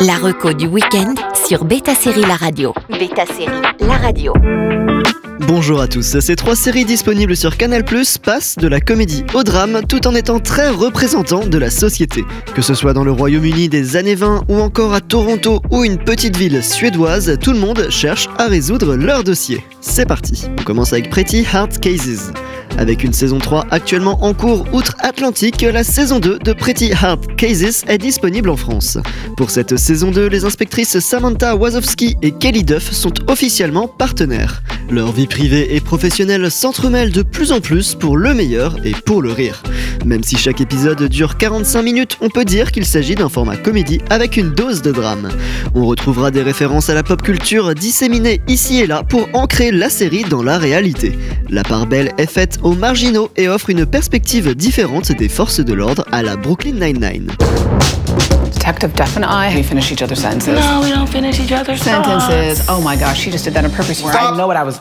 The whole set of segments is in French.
La reco du week-end sur Beta Série La Radio. Beta Série La Radio. Bonjour à tous, ces trois séries disponibles sur Canal Plus passent de la comédie au drame tout en étant très représentants de la société. Que ce soit dans le Royaume-Uni des années 20 ou encore à Toronto ou une petite ville suédoise, tout le monde cherche à résoudre leur dossier. C'est parti, on commence avec Pretty Hard Cases. Avec une saison 3 actuellement en cours outre-Atlantique, la saison 2 de Pretty Hard Cases est disponible en France. Pour cette saison 2, les inspectrices Samantha Wazowski et Kelly Duff sont officiellement partenaires. Leur vie privée et professionnelle s'entremêlent de plus en plus pour le meilleur et pour le rire. Même si chaque épisode dure 45 minutes, on peut dire qu'il s'agit d'un format comédie avec une dose de drame. On retrouvera des références à la pop culture disséminées ici et là pour ancrer la série dans la réalité. La part belle est faite aux marginaux et offre une perspective différente des forces de l'ordre à la Brooklyn Nine-Nine. Detective Duff and I, we finish each other's sentences. No, we don't finish each other's Sentences. Oh my gosh, she just did that on purpose. I know what I was.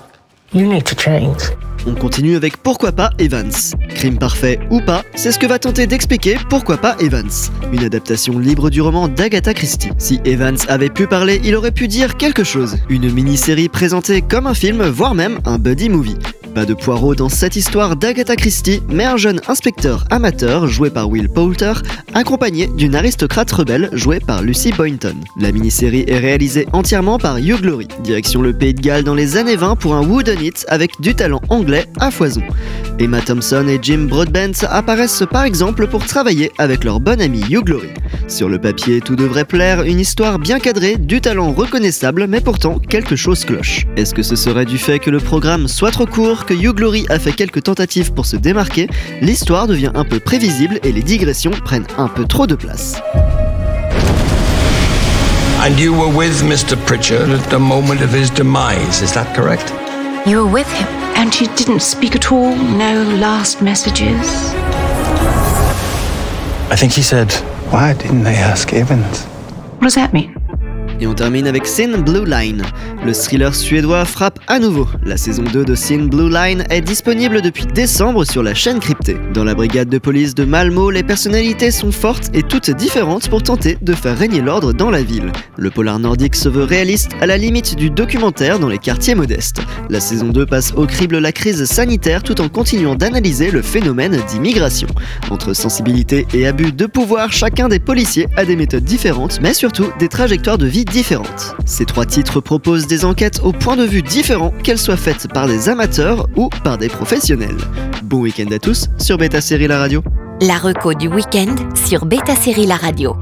You need to change. On continue avec Pourquoi pas Evans. Crime parfait ou pas, c'est ce que va tenter d'expliquer Pourquoi pas Evans. Une adaptation libre du roman d'Agatha Christie. Si Evans avait pu parler, il aurait pu dire quelque chose. Une mini-série présentée comme un film, voire même un buddy movie. De poireau dans cette histoire d'Agatha Christie, mais un jeune inspecteur amateur joué par Will Poulter, accompagné d'une aristocrate rebelle jouée par Lucy Boynton. La mini-série est réalisée entièrement par Hugh direction le Pays de Galles dans les années 20 pour un wooden it avec du talent anglais à foison. Emma Thompson et Jim Broadbent apparaissent par exemple pour travailler avec leur bon ami Hugh. Sur le papier, tout devrait plaire, une histoire bien cadrée, du talent reconnaissable, mais pourtant quelque chose cloche. Est-ce que ce serait du fait que le programme soit trop court, que Hugh Glory a fait quelques tentatives pour se démarquer, l'histoire devient un peu prévisible et les digressions prennent un peu trop de place. And you were with Mr. Pritchard at the moment of his demise, is that correct? You were with him, and she didn't speak at all? No last messages? I think he said, Why didn't they ask Evans? What does that mean? Et on termine avec Sin Blue Line. Le thriller suédois frappe à nouveau. La saison 2 de Sin Blue Line est disponible depuis décembre sur la chaîne cryptée. Dans la brigade de police de Malmo, les personnalités sont fortes et toutes différentes pour tenter de faire régner l'ordre dans la ville. Le polar nordique se veut réaliste à la limite du documentaire dans les quartiers modestes. La saison 2 passe au crible la crise sanitaire tout en continuant d'analyser le phénomène d'immigration. Entre sensibilité et abus de pouvoir, chacun des policiers a des méthodes différentes, mais surtout des trajectoires de vie différentes. Ces trois titres proposent des enquêtes au point de vue différents, qu'elles soient faites par des amateurs ou par des professionnels. Bon week-end à tous sur Beta Série La Radio. La reco du week-end sur Beta Série La Radio.